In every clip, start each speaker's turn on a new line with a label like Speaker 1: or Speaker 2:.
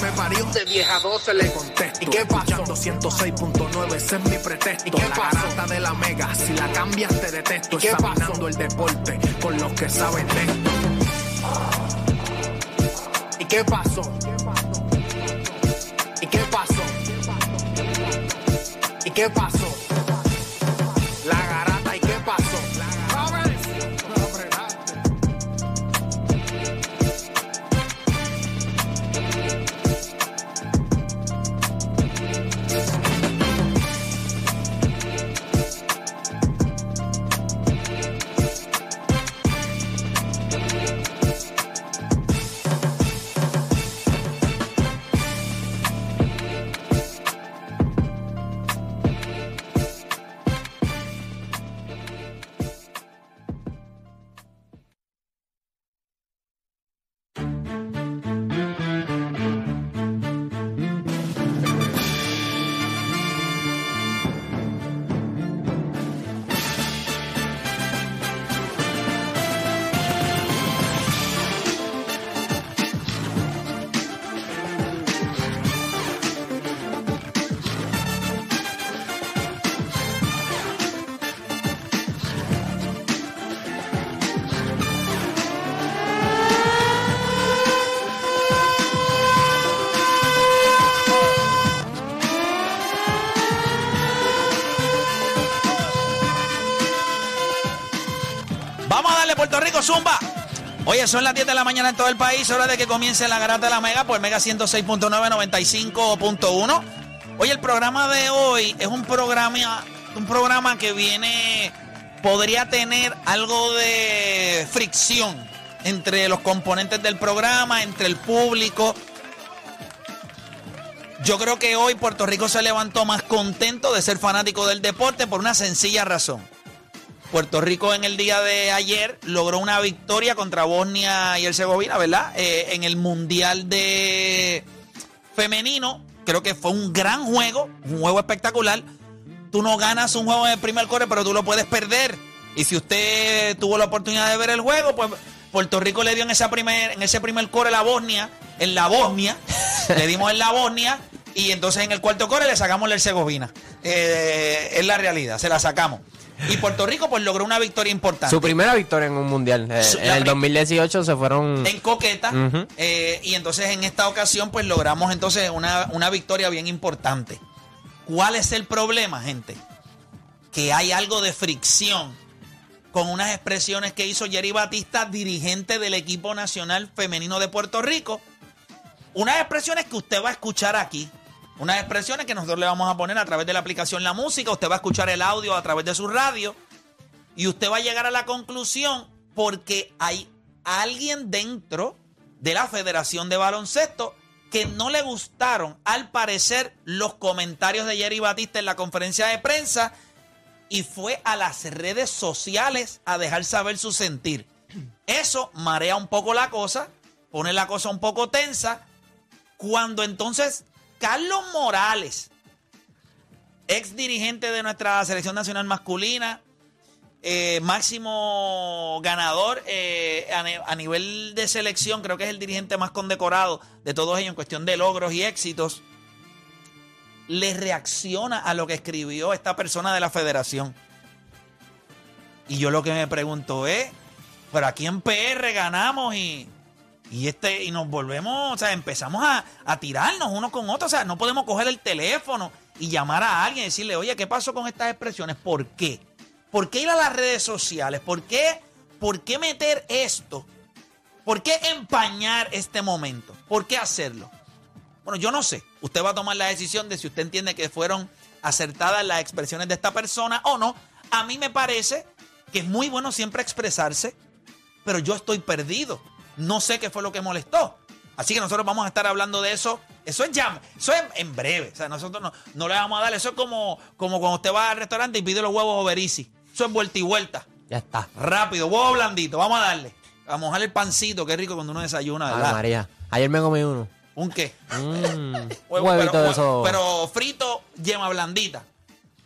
Speaker 1: me parió, de 10 a 12 le contesto, ¿y qué pasó? 106.9, ese es mi pretexto, ¿y qué la garata de la mega, si la cambias te detesto, examinando el deporte con los que saben de esto. ¿Y qué pasó? ¿Y qué pasó? ¿Y qué pasó? La
Speaker 2: Rico, Zumba. Oye, son las 10 de la mañana en todo el país, hora de que comience la garata de la Mega por Mega 106.9, 95.1. Oye, el programa de hoy es un programa, un programa que viene, podría tener algo de fricción entre los componentes del programa, entre el público. Yo creo que hoy Puerto Rico se levantó más contento de ser fanático del deporte por una sencilla razón. Puerto Rico en el día de ayer logró una victoria contra Bosnia y Herzegovina, ¿verdad? Eh, en el Mundial de Femenino. Creo que fue un gran juego, un juego espectacular. Tú no ganas un juego en el primer core, pero tú lo puedes perder. Y si usted tuvo la oportunidad de ver el juego, pues Puerto Rico le dio en, esa primer, en ese primer core la Bosnia, en la Bosnia, le dimos en la Bosnia, y entonces en el cuarto core le sacamos la Herzegovina. Eh, es la realidad, se la sacamos. Y Puerto Rico pues logró una victoria importante.
Speaker 3: Su primera victoria en un mundial. Eh, en el
Speaker 2: pri-
Speaker 3: 2018 se fueron.
Speaker 2: en Coqueta. Eh, y entonces en esta ocasión pues logramos entonces una, una victoria bien importante. ¿Cuál es el problema, gente? Que hay algo de fricción con unas expresiones que hizo Jerry Batista, dirigente del equipo nacional femenino de Puerto Rico. Unas expresiones que usted va a escuchar aquí. Unas expresiones que nosotros le vamos a poner a través de la aplicación La Música. Usted va a escuchar el audio a través de su radio. Y usted va a llegar a la conclusión porque hay alguien dentro de la Federación de Baloncesto que no le gustaron, al parecer, los comentarios de Jerry Batista en la conferencia de prensa y fue a las redes sociales a dejar saber su sentir. Eso marea un poco la cosa, pone la cosa un poco tensa, cuando entonces Carlos Morales, ex dirigente de nuestra selección nacional masculina, eh, máximo ganador eh, a, a nivel de selección, creo que es el dirigente más condecorado de todos ellos en cuestión de logros y éxitos, le reacciona a lo que escribió esta persona de la federación. Y yo lo que me pregunto es, pero aquí en PR ganamos y, y, este, y nos volvemos, o sea, empezamos a, a tirarnos unos con otros, o sea, no podemos coger el teléfono y llamar a alguien y decirle, oye, ¿qué pasó con estas expresiones? ¿Por qué? ¿Por qué ir a las redes sociales? ¿Por qué, por qué meter esto? ¿Por qué empañar este momento? ¿Por qué hacerlo? Bueno, yo no sé. Usted va a tomar la decisión de si usted entiende que fueron acertadas las expresiones de esta persona o no. A mí me parece que es muy bueno siempre expresarse, pero yo estoy perdido. No sé qué fue lo que molestó. Así que nosotros vamos a estar hablando de eso. Eso es ya, eso es en breve. O sea, nosotros no, no le vamos a dar. Eso es como, como cuando usted va al restaurante y pide los huevos Overici. Eso es vuelta y vuelta.
Speaker 3: Ya está.
Speaker 2: Rápido, huevo blandito. Vamos a darle. A mojar el pancito. Qué rico cuando uno desayuna,
Speaker 3: Ay,
Speaker 2: ¿verdad?
Speaker 3: María. Ayer me comí uno.
Speaker 2: ¿Un qué?
Speaker 3: Mm,
Speaker 2: Huevo,
Speaker 3: huevito
Speaker 2: pero,
Speaker 3: de eso.
Speaker 2: pero frito, yema blandita.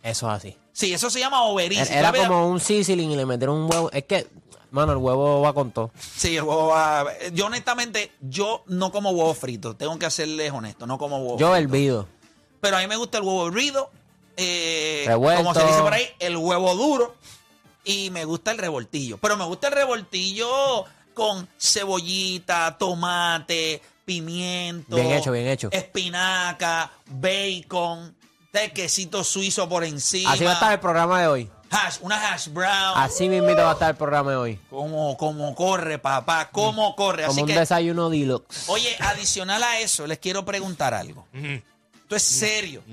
Speaker 3: Eso es así.
Speaker 2: Sí, eso se llama Overici.
Speaker 3: Era, era como un sizzling y le metieron un huevo. Es que, mano, el huevo va con todo.
Speaker 2: Sí, el huevo va. Yo, honestamente, yo no como huevo frito. Tengo que serles honesto, no como huevo
Speaker 3: Yo
Speaker 2: frito.
Speaker 3: hervido.
Speaker 2: Pero a mí me gusta el huevo hervido. eh, como se dice por ahí, el huevo duro. Y me gusta el revoltillo. Pero me gusta el revoltillo con cebollita, tomate, pimiento.
Speaker 3: Bien hecho, bien hecho.
Speaker 2: Espinaca, bacon, quesito suizo por encima.
Speaker 3: Así va a estar el programa de hoy.
Speaker 2: Hash, una hash brown.
Speaker 3: Así mismito va a estar el programa de hoy.
Speaker 2: Como, como corre, papá, cómo corre.
Speaker 3: Como
Speaker 2: Así
Speaker 3: un
Speaker 2: que,
Speaker 3: desayuno deluxe.
Speaker 2: oye, adicional a eso, les quiero preguntar algo. Esto es serio.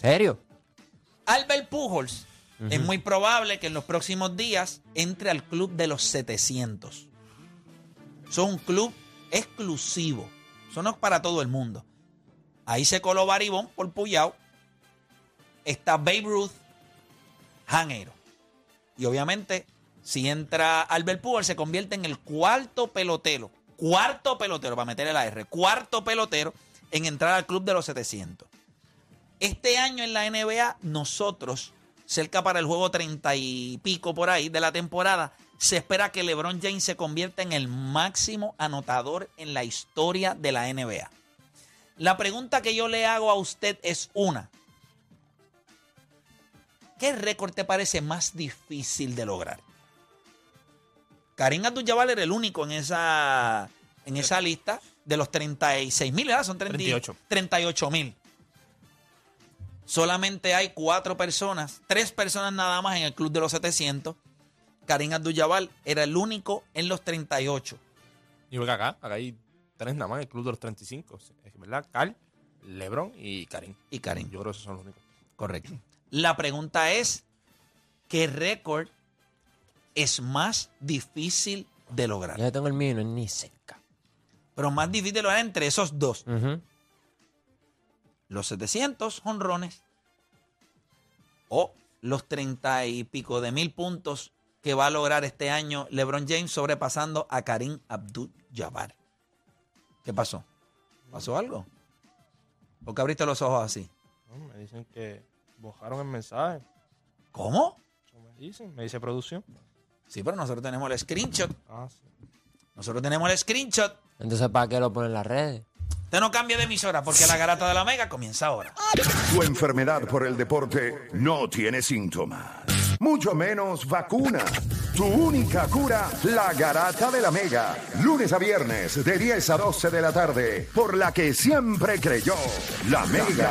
Speaker 3: ¿Serio?
Speaker 2: Albert Pujols es muy probable que en los próximos días entre al club de los 700. Son un club exclusivo. Eso no es para todo el mundo. Ahí se coló Baribón por Puyao. Está Babe Ruth, Janero. Y obviamente, si entra Albert Pujols, se convierte en el cuarto pelotero. Cuarto pelotero, para meterle la R. Cuarto pelotero en entrar al club de los 700. Este año en la NBA, nosotros, cerca para el juego 30 y pico por ahí de la temporada, se espera que LeBron James se convierta en el máximo anotador en la historia de la NBA. La pregunta que yo le hago a usted es una. ¿Qué récord te parece más difícil de lograr? Karim Abdul-Jabbar era el único en esa, en esa lista de los 36 mil, ¿verdad? Son 30
Speaker 4: 38.
Speaker 2: 38 mil. Solamente hay cuatro personas, tres personas nada más en el club de los 700. Karim Abdul-Jabbar era el único en los 38.
Speaker 4: Y ven acá, acá hay tres nada más en el club de los 35. Es verdad, Carl, Lebron y Karim.
Speaker 2: Y Karim,
Speaker 4: Yo creo que esos son los únicos.
Speaker 2: correcto. La pregunta es, ¿qué récord es más difícil de lograr?
Speaker 3: Yo tengo el mío y no es ni cerca.
Speaker 2: Pero más difícil de lograr entre esos dos. Los 700 honrones o los 30 y pico de mil puntos que va a lograr este año LeBron James sobrepasando a Karim Abdul-Jabbar. ¿Qué pasó? ¿Pasó algo? ¿Por qué abriste los ojos así?
Speaker 4: No, me dicen que bojaron el mensaje.
Speaker 2: ¿Cómo?
Speaker 4: Eso me dicen, me dice producción.
Speaker 2: Sí, pero nosotros tenemos el screenshot.
Speaker 4: Ah, sí.
Speaker 2: Nosotros tenemos el screenshot.
Speaker 3: Entonces, ¿para qué lo ponen en las redes?
Speaker 2: Usted no cambia de emisora porque la garata de la mega comienza ahora.
Speaker 5: Tu enfermedad por el deporte no tiene síntomas, mucho menos vacuna. Tu única cura, la garata de la mega. Lunes a viernes de 10 a 12 de la tarde, por la que siempre creyó, la mega.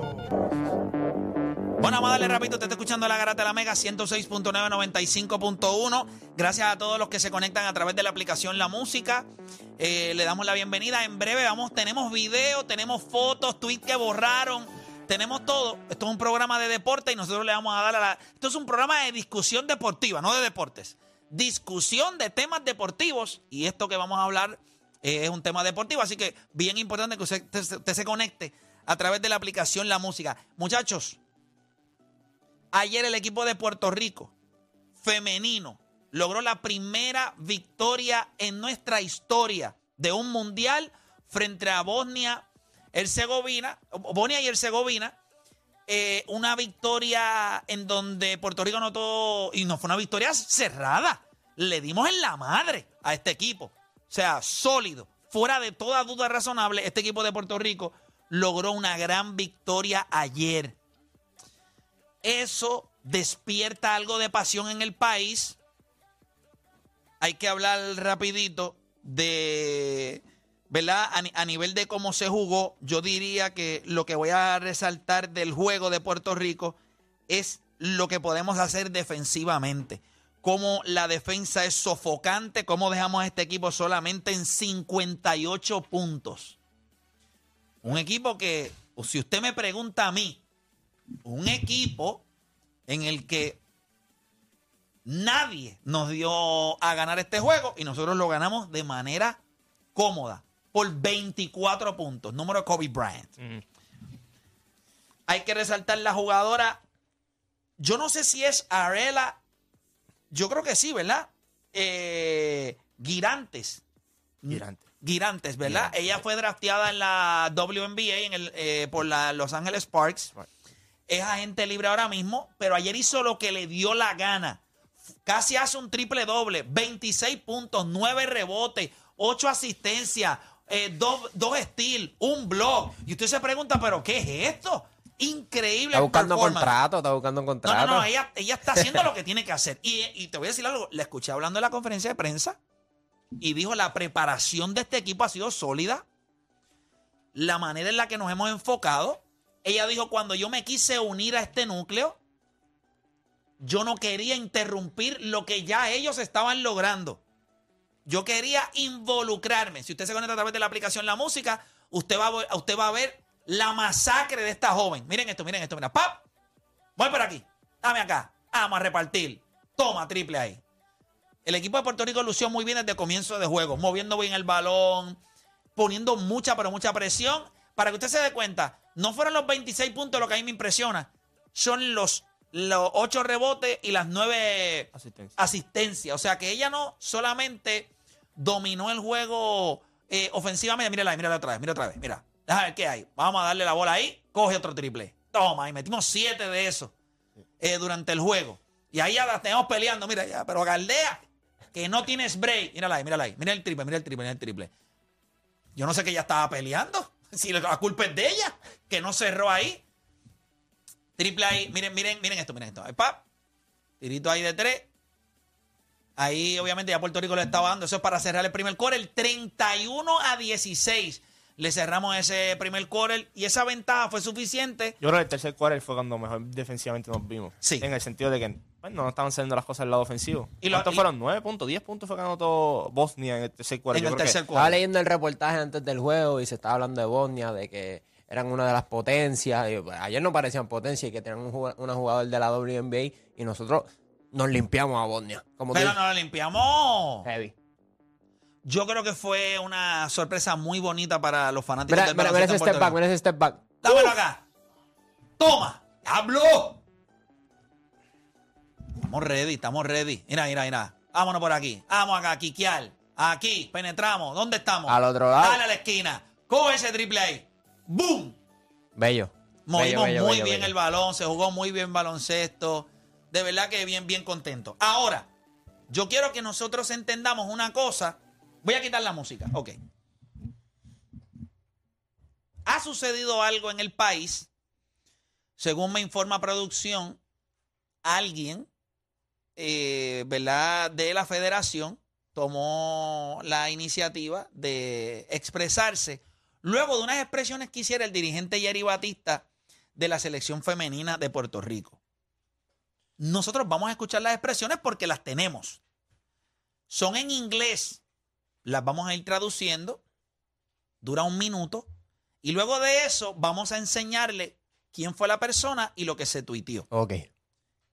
Speaker 2: Bueno, vamos a darle rapidito. Te está escuchando la Garata de la Mega 106.9, 95.1. Gracias a todos los que se conectan a través de la aplicación La Música. Eh, le damos la bienvenida. En breve vamos, tenemos video, tenemos fotos, tweets que borraron. Tenemos todo. Esto es un programa de deporte y nosotros le vamos a dar a la... Esto es un programa de discusión deportiva, no de deportes. Discusión de temas deportivos. Y esto que vamos a hablar eh, es un tema deportivo. Así que bien importante que usted, usted- usted se conecte a través de la aplicación La Música. Muchachos, Ayer el equipo de Puerto Rico, femenino, logró la primera victoria en nuestra historia de un mundial frente a Bosnia, Herzegovina, Bosnia y Herzegovina. Eh, una victoria en donde Puerto Rico anotó, y no fue una victoria cerrada. le dimos en la madre a este equipo. O sea, sólido. Fuera de toda duda razonable, este equipo de Puerto Rico logró una gran victoria ayer. Eso despierta algo de pasión en el país. Hay que hablar rapidito de, ¿verdad? A, a nivel de cómo se jugó, yo diría que lo que voy a resaltar del juego de Puerto Rico es lo que podemos hacer defensivamente. Cómo la defensa es sofocante, cómo dejamos a este equipo solamente en 58 puntos. Un equipo que, si usted me pregunta a mí, un equipo en el que nadie nos dio a ganar este juego y nosotros lo ganamos de manera cómoda por 24 puntos, número de Kobe Bryant.
Speaker 4: Ujú.
Speaker 2: Hay que resaltar la jugadora. Yo no sé si es Arela. Yo creo que sí, ¿verdad? Eh, Girantes.
Speaker 4: Girante.
Speaker 2: Girantes, ¿verdad?
Speaker 4: Girantes.
Speaker 2: Ella fue drafteada en la WNBA en el, eh, por la Los Angeles Sparks.
Speaker 4: Right.
Speaker 2: Es agente libre ahora mismo, pero ayer hizo lo que le dio la gana. Casi hace un triple doble, 26 puntos, 9 rebotes, 8 asistencias, 2 steals, un block. Y usted se pregunta, ¿pero qué es esto? Increíble.
Speaker 3: Está buscando contrato, está buscando
Speaker 2: No,
Speaker 3: contrato.
Speaker 2: no, no, ella, ella está haciendo lo que tiene que hacer. Y, y te voy a decir algo, la escuché hablando en la conferencia de prensa y dijo, la preparación de este equipo ha sido sólida, la manera en la que nos hemos enfocado. Ella dijo, cuando yo me quise unir a este núcleo, yo no quería interrumpir lo que ya ellos estaban logrando. Yo quería involucrarme. Si usted se conecta a través de la aplicación La Música, usted va, a usted va a ver la masacre de esta joven. Miren esto, miren esto, mira. ¡Pap! Voy por aquí. Dame acá. Vamos a repartir. Toma, triple ahí. El equipo de Puerto Rico lució muy bien desde comienzo de juego, moviendo bien el balón, poniendo mucha, pero mucha presión. Para que usted se dé cuenta, no fueron los 26 puntos lo que a mí me impresiona, son los, los 8 rebotes y las 9
Speaker 4: Asistencia.
Speaker 2: asistencias. O sea que ella no solamente dominó el juego eh, ofensivamente. Mírala, ahí, mírala otra vez, mira otra vez. Mira, déjame ver qué hay. Vamos a darle la bola ahí, coge otro triple. Toma, y metimos 7 de esos eh, durante el juego. Y ahí ya las tenemos peleando, mira ya, pero Galdea, que no tiene spray. Mírala ahí, mírala ahí. Mira el triple, mira el triple, mira el triple. Yo no sé que ella estaba peleando. Si la culpa es de ella, que no cerró ahí. Triple ahí. Miren, miren, miren esto, miren esto. Ahí, pap. Tirito ahí de tres. Ahí, obviamente, ya Puerto Rico le estaba dando. Eso es para cerrar el primer quarter. 31 a 16. Le cerramos ese primer quarter y esa ventaja fue suficiente.
Speaker 4: Yo creo que el tercer quarter fue cuando mejor defensivamente nos vimos.
Speaker 2: Sí.
Speaker 4: En el sentido de que bueno, no estaban saliendo las cosas del lado ofensivo.
Speaker 2: Y
Speaker 4: ¿Y
Speaker 2: lo-
Speaker 4: ¿Cuántos
Speaker 2: y-
Speaker 4: fueron? ¿9 puntos? ¿10 puntos fue que anotó Bosnia en el tercer quarter?
Speaker 2: En el tercer
Speaker 3: Estaba
Speaker 2: quarter.
Speaker 3: leyendo el reportaje antes del juego y se estaba hablando de Bosnia, de que eran una de las potencias. y, pues, ayer no parecían potencias y que tenían un una jugador de la WNBA y nosotros nos limpiamos a Bosnia. Como
Speaker 2: Pero no lo limpiamos.
Speaker 3: Heavy.
Speaker 2: Yo creo que fue una sorpresa muy bonita para los fanáticos
Speaker 3: Mira,
Speaker 2: del
Speaker 3: mira, mira ese step back, mira ese step back.
Speaker 2: Dámelo acá. Toma. ¡Hablo! Estamos ready, estamos ready. Mira, mira, mira. Vámonos por aquí. Vamos acá, quiquear. Aquí, penetramos. ¿Dónde estamos?
Speaker 3: Al otro lado.
Speaker 2: Dale a la esquina. Coge ese triple ahí. ¡Boom!
Speaker 3: Bello.
Speaker 2: Movimos
Speaker 3: Bello, bello,
Speaker 2: muy
Speaker 3: bello,
Speaker 2: bien el balón, se jugó muy bien baloncesto. De verdad que bien, bien contento. Ahora, yo quiero que nosotros entendamos una cosa. Voy a quitar la música. Ok. Ha sucedido algo en el país. Según me informa producción, alguien, eh, ¿verdad? De la federación tomó la iniciativa de expresarse luego de unas expresiones que hiciera el dirigente Jerry Batista de la selección femenina de Puerto Rico. Nosotros vamos a escuchar las expresiones porque las tenemos. Son en inglés. Las vamos a ir traduciendo. Dura un minuto. Y luego de eso vamos a enseñarle quién fue la persona y lo que se tuiteó
Speaker 3: Ok.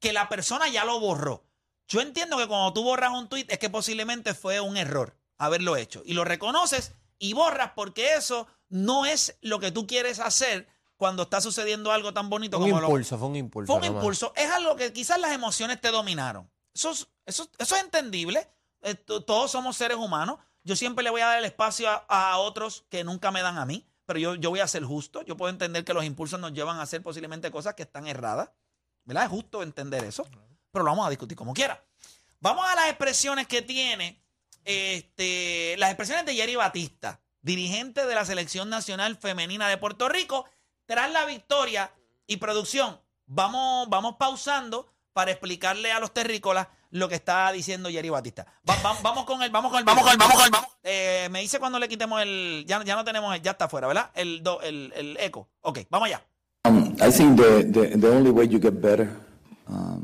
Speaker 2: que la persona ya lo borró. Yo entiendo que cuando tú borras un tweet es que posiblemente fue un error haberlo hecho. Y lo reconoces y borras porque eso no es lo que tú quieres hacer cuando está sucediendo algo tan bonito
Speaker 3: Un
Speaker 2: como lo,
Speaker 3: impulso, fue un impulso.
Speaker 2: fue un
Speaker 3: nomás.
Speaker 2: impulso. Es algo que quizás las emociones te dominaron. Eso es, eso, eso es entendible. Eh, to- todos somos seres humanos. Yo siempre le voy a dar el espacio a, a otros que nunca me dan a mí. Pero yo, yo voy a ser justo. Yo puedo entender que los impulsos nos llevan a hacer posiblemente cosas que están erradas. ¿Verdad? Es justo entender eso. Pero lo vamos a discutir como quiera. Vamos a las expresiones que tiene, este, las expresiones de Jerry Batista, dirigente de la Selección Nacional Femenina de Puerto Rico, tras la victoria y producción. Vamos, vamos pausando para explicarle a los terrícolas lo que está diciendo Jerry Batista. Va- va- vamos con él, vamos con él, vamos con él, vamos con él. Vamos. Eh, me dice cuando le quitemos el, ya, ya no tenemos, el, ya está afuera, ¿verdad? El, do- el, el eco. Ok, vamos allá.
Speaker 6: Um, I think the, the, the only way you get better um,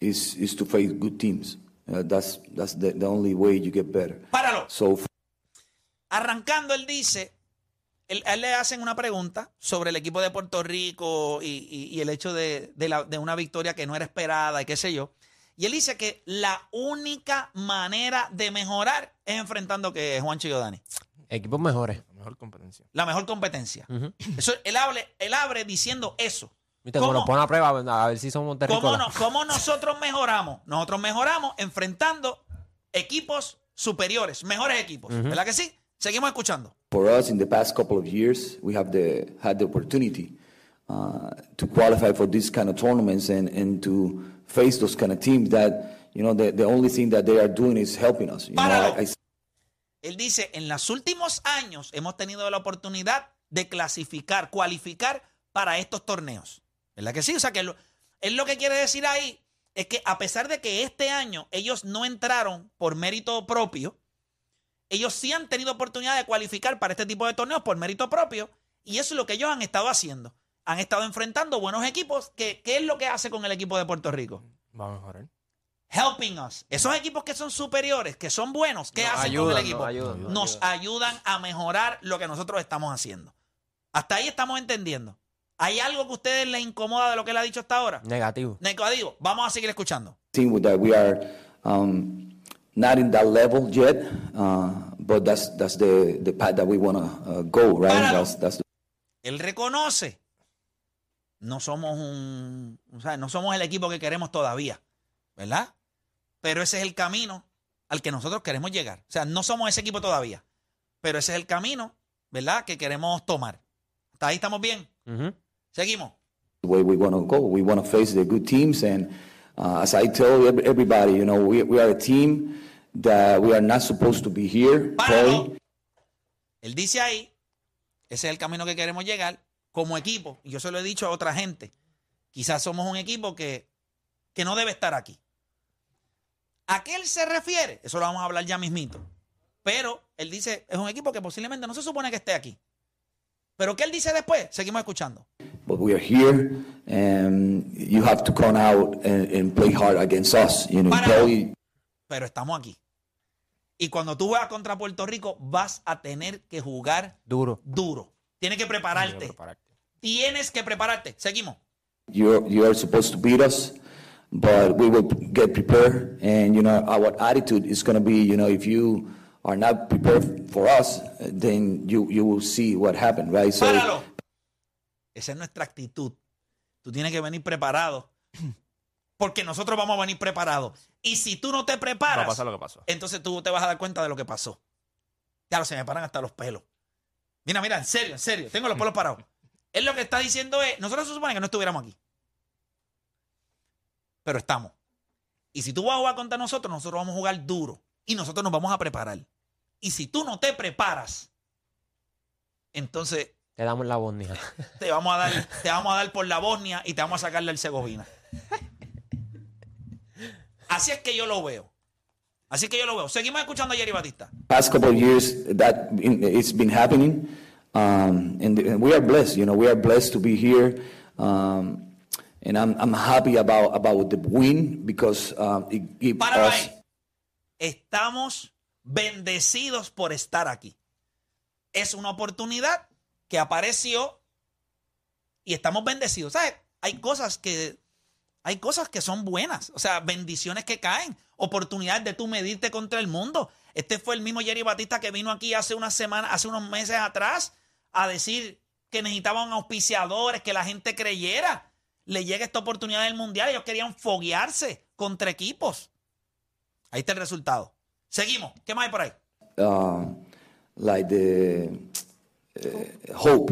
Speaker 6: is, is to face good teams. Uh, that's that's the, the only way you get better.
Speaker 2: Páralo.
Speaker 6: So
Speaker 2: Arrancando, él dice, él, a él le hacen una pregunta sobre el equipo de Puerto Rico y, y- y el hecho de, de la- de una victoria que no era esperada y qué sé yo. Y él dice que la única manera de mejorar es enfrentando que Juancho y Dani.
Speaker 3: Equipos mejores.
Speaker 4: La mejor competencia.
Speaker 2: La mejor competencia.
Speaker 3: Ujú.
Speaker 2: Eso, él, hable, él abre diciendo eso.
Speaker 3: Viste, como
Speaker 2: ¿Cómo?
Speaker 3: nos pone a prueba a ver si somos
Speaker 2: ¿Cómo,
Speaker 3: terrícolas.
Speaker 2: no- cómo nosotros mejoramos? Nosotros mejoramos enfrentando equipos superiores, mejores equipos. ¿Verdad que sí? Seguimos escuchando.
Speaker 6: for us, in the past couple of years, we have the had the opportunity uh, to qualify for these kind of tournaments and, and to face those kind of teams that you know the, the only thing that they are doing is helping us. You know,
Speaker 2: Páralo.
Speaker 6: I, I
Speaker 2: Él dice, en los últimos años hemos tenido la oportunidad de clasificar, cualificar para estos torneos. ¿Verdad que sí? O sea, que lo- él lo que quiere decir ahí es que a pesar de que este año ellos no entraron por mérito propio, ellos sí han tenido oportunidad de cualificar para este tipo de torneos por mérito propio y eso es lo que ellos han estado haciendo. Han estado enfrentando buenos equipos. que- ¿Qué es lo que hace con el equipo de Puerto Rico?
Speaker 4: Va a mejorar.
Speaker 2: helping us. Esos equipos que son superiores, que son buenos, ¿qué
Speaker 3: Nos
Speaker 2: hacen
Speaker 3: ayudan,
Speaker 2: con el
Speaker 3: nos
Speaker 2: equipo?
Speaker 3: ayudan, nos
Speaker 2: Nos ayudan a mejorar lo que nosotros estamos haciendo. Hasta ahí estamos entendiendo. ¿Hay algo que a ustedes les incomoda de lo que él ha dicho hasta ahora?
Speaker 3: Negativo.
Speaker 2: Negativo. Vamos a seguir escuchando.
Speaker 6: that we are um, not in that level yet, uh, but that's that's the, the path that we want to uh, go, right? That's
Speaker 2: Él reconoce. No somos un, o sea, no somos el equipo que queremos todavía, ¿verdad? Pero ese es el camino al que nosotros queremos llegar. O sea, no somos ese equipo todavía, pero ese es el camino, ¿verdad? Que queremos tomar. ¿Hasta ahí estamos bien?
Speaker 3: Ujú.
Speaker 2: Seguimos.
Speaker 6: the way we want to go. We want to face the good teams, and uh, as I tell ev- everybody, you know, we, we are a team that we are not supposed to be here
Speaker 2: Páralo. Él dice ahí, ese es el camino que queremos llegar como equipo. Y yo se lo he dicho a otra gente. Quizás somos un equipo que, que no debe estar aquí. ¿A qué él se refiere? Eso lo vamos a hablar ya mismito. Pero él dice, es un equipo que posiblemente no se supone que esté aquí. Pero ¿qué él dice después? Seguimos escuchando.
Speaker 6: But we are here, and you have to come out and, and play hard against us. You know,
Speaker 2: Páralo.
Speaker 6: play
Speaker 2: Pero estamos aquí. Y cuando tú juegas contra Puerto Rico, vas a tener que jugar
Speaker 3: Duro.
Speaker 2: duro. Tienes que
Speaker 4: Hay que
Speaker 2: prepararte.
Speaker 4: prepararte.
Speaker 2: Tienes que prepararte. Seguimos.
Speaker 6: you you are supposed to beat us, but we will get prepared. And you know, our attitude is going to be, you know, if you are not prepared for us, then you you will see what happened, right? So.
Speaker 2: Páralo. Esa es nuestra actitud. Tú tienes que venir preparado. Porque nosotros vamos a venir preparados. Y si tú no te
Speaker 4: Va a
Speaker 2: preparas,
Speaker 4: pasar lo que pasó.
Speaker 2: entonces tú te vas a dar cuenta de lo que pasó. Claro, se me paran hasta los pelos. Mira, mira, en serio, en serio. Tengo los pelos parados. Él lo que está diciendo es, nosotros se supone que no estuviéramos aquí. Pero estamos. Y si tú vas a jugar contra nosotros, nosotros vamos a jugar duro. Y nosotros nos vamos a preparar. Y si tú no te preparas, entonces
Speaker 3: Te damos la Bosnia.
Speaker 2: te vamos a dar, te vamos a dar por la Bosnia y te vamos a sacar del Segovina. Así es que yo lo veo. Así es que yo lo veo. Seguimos escuchando a Jerry Batista.
Speaker 6: past couple of years that it's been happening um, and, and we are blessed you know we are blessed to be here um, and I'm, I'm happy about about the win because um, it gives
Speaker 2: Páralo
Speaker 6: us
Speaker 2: ahí. Estamos bendecidos por estar aquí. Es una oportunidad que apareció y estamos bendecidos. ¿Sabes? Hay cosas que hay cosas que son buenas, o sea, bendiciones que caen, oportunidades de tú medirte contra el mundo. Este fue el mismo Jerry Batista que vino aquí hace unas semanas, hace unos meses atrás a decir que necesitaban auspiciadores, que la gente creyera. Le llega esta oportunidad del mundial, ellos querían foguearse contra equipos. Ahí está el resultado. Seguimos. ¿Qué más hay por ahí?
Speaker 6: uh, like uh, hope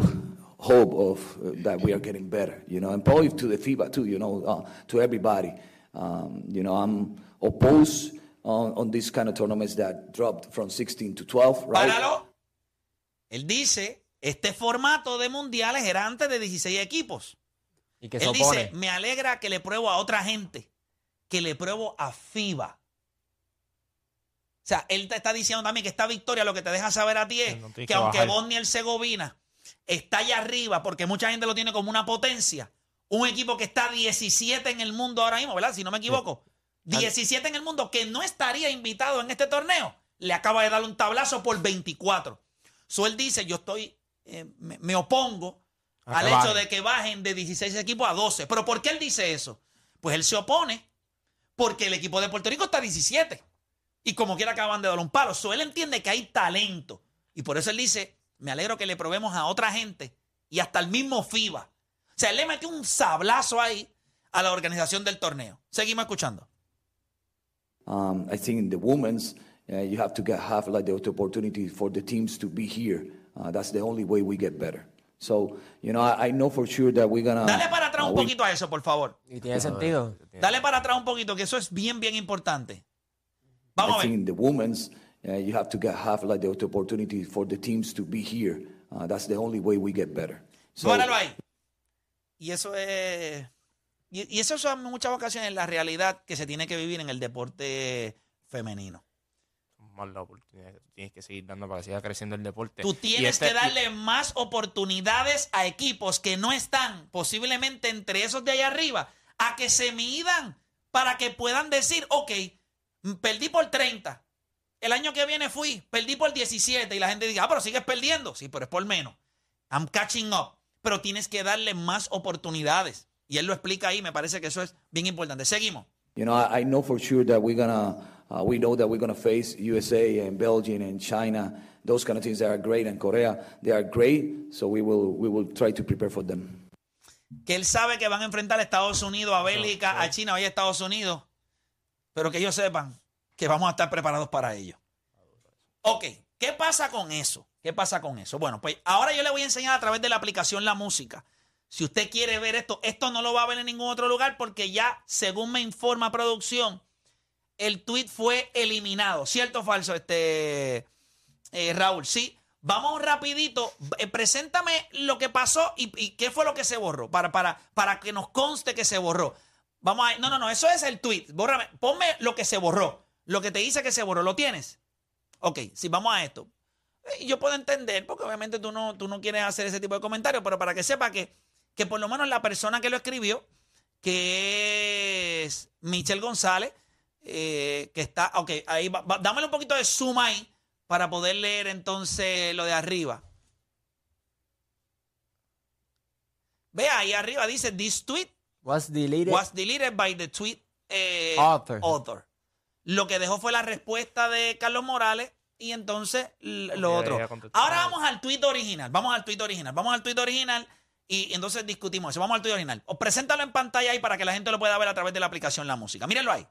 Speaker 6: hope of uh, that we are getting better you know and probably to the FIBA too you know uh, to everybody um, you know I'm oppose on, on these kind of tournaments that dropped from 16 to 12, right?
Speaker 2: Páralo. Él dice, este formato de mundiales era antes de 16 equipos.
Speaker 3: Y que
Speaker 2: Él dice, me alegra que le pruebo a otra gente, que le pruebo a FIBA. O sea, él te está diciendo también que esta victoria lo que te deja saber a ti es
Speaker 4: Que no tienes
Speaker 2: que
Speaker 4: que
Speaker 2: aunque. Bosnia y Herzegovina está allá arriba, porque mucha gente lo tiene como una potencia, un equipo que está 17 en el mundo ahora mismo, ¿verdad? Si no me equivoco. 17 en el mundo que no estaría invitado en este torneo, le acaba de dar un tablazo por 24. So él dice, yo estoy, eh, me, me opongo
Speaker 4: A
Speaker 2: al hecho
Speaker 4: bajen.
Speaker 2: de que bajen de 16 equipos a 12. ¿Pero por qué él dice eso? Pues él se opone porque el equipo de Puerto Rico está 17. Y como quiera acaban de dar un palo. So él entiende que hay talento. Y por eso él dice, me alegro que le probemos a otra gente y hasta el mismo FIBA. O sea, él le metió un sablazo ahí a la organización del torneo. Seguimos escuchando.
Speaker 6: Um, I think in the women's, uh, you have to get, have like the opportunity for the teams to be here. Uh, that's the only way we get better. So, you know, I, I know for sure that we're gonna.
Speaker 2: Dale para atrás
Speaker 6: uh,
Speaker 2: un
Speaker 6: we-
Speaker 2: poquito a eso, por favor.
Speaker 3: Y tiene sentido.
Speaker 2: Dale para atrás un poquito, que eso es bien, bien importante. Vamos
Speaker 6: I think in the women's, uh, you have to get, have like the opportunity for the teams to be here. Uh, that's the only way we get better. So,
Speaker 2: Páralo ahí. Y eso es. Y, y eso son en muchas ocasiones la realidad que se tiene que vivir en el deporte femenino.
Speaker 4: Más la oportunidad que tú tienes que seguir dando para que siga creciendo el deporte.
Speaker 2: Tú
Speaker 4: Y
Speaker 2: tienes
Speaker 4: este-
Speaker 2: que darle más oportunidades a equipos que no están posiblemente entre esos de allá arriba a que se midan para que puedan decir, ok, perdí por 30. El año que viene fui, perdí por 17 y la gente diga, ah, pero sigues perdiendo. Sí, pero es por menos. I'm catching up. Pero tienes que darle más oportunidades. Y él lo explica ahí, me parece que eso es bien importante. Seguimos.
Speaker 6: You know, I, I know for sure that we're gonna, uh, we know that we're gonna face USA and Belgium and China, those kind of teams that are great, and Korea, they are great. So we will, we will try to prepare for them.
Speaker 2: que él sabe que van a enfrentar a Estados Unidos, a Bélgica, a China, hoy a Estados Unidos, pero que ellos sepan que vamos a estar preparados para ello. Ok, ¿qué pasa con eso? ¿Qué pasa con eso? Bueno, pues ahora yo le voy a enseñar a través de la aplicación La Música. Si usted quiere ver esto, esto no lo va a ver en ningún otro lugar porque ya, según me informa producción, el tweet fue eliminado. ¿Cierto o falso, este eh, Raúl? Sí. Vamos rapidito. Eh, preséntame lo que pasó y, y qué fue lo que se borró para, para, para que nos conste que se borró. Vamos a... No, no, no. Eso es el tweet. Bórrame. Ponme lo que se borró. Lo que te dice que se borró. ¿Lo tienes? Ok, sí, vamos a esto. Eh, Yo puedo entender, porque obviamente tú no, tú no quieres hacer ese tipo de comentarios, pero para que sepa que, que por lo menos la persona que lo escribió, que es Michelle González, eh, que está, ok, ahí, va- dámele un poquito de zoom ahí para poder leer entonces lo de arriba. Ve ahí arriba dice, this tweet
Speaker 3: Was deleted.
Speaker 2: was deleted by the tweet eh,
Speaker 3: Author.
Speaker 2: author. Lo que dejó fue la respuesta de Carlos Morales y entonces lo otro. Ahora vamos al tweet original. Vamos al tweet original. Vamos al tweet original y entonces discutimos eso. Vamos al tweet original. Os preséntalo en pantalla ahí para que la gente lo pueda ver a través de la aplicación La Música. Mírenlo ahí.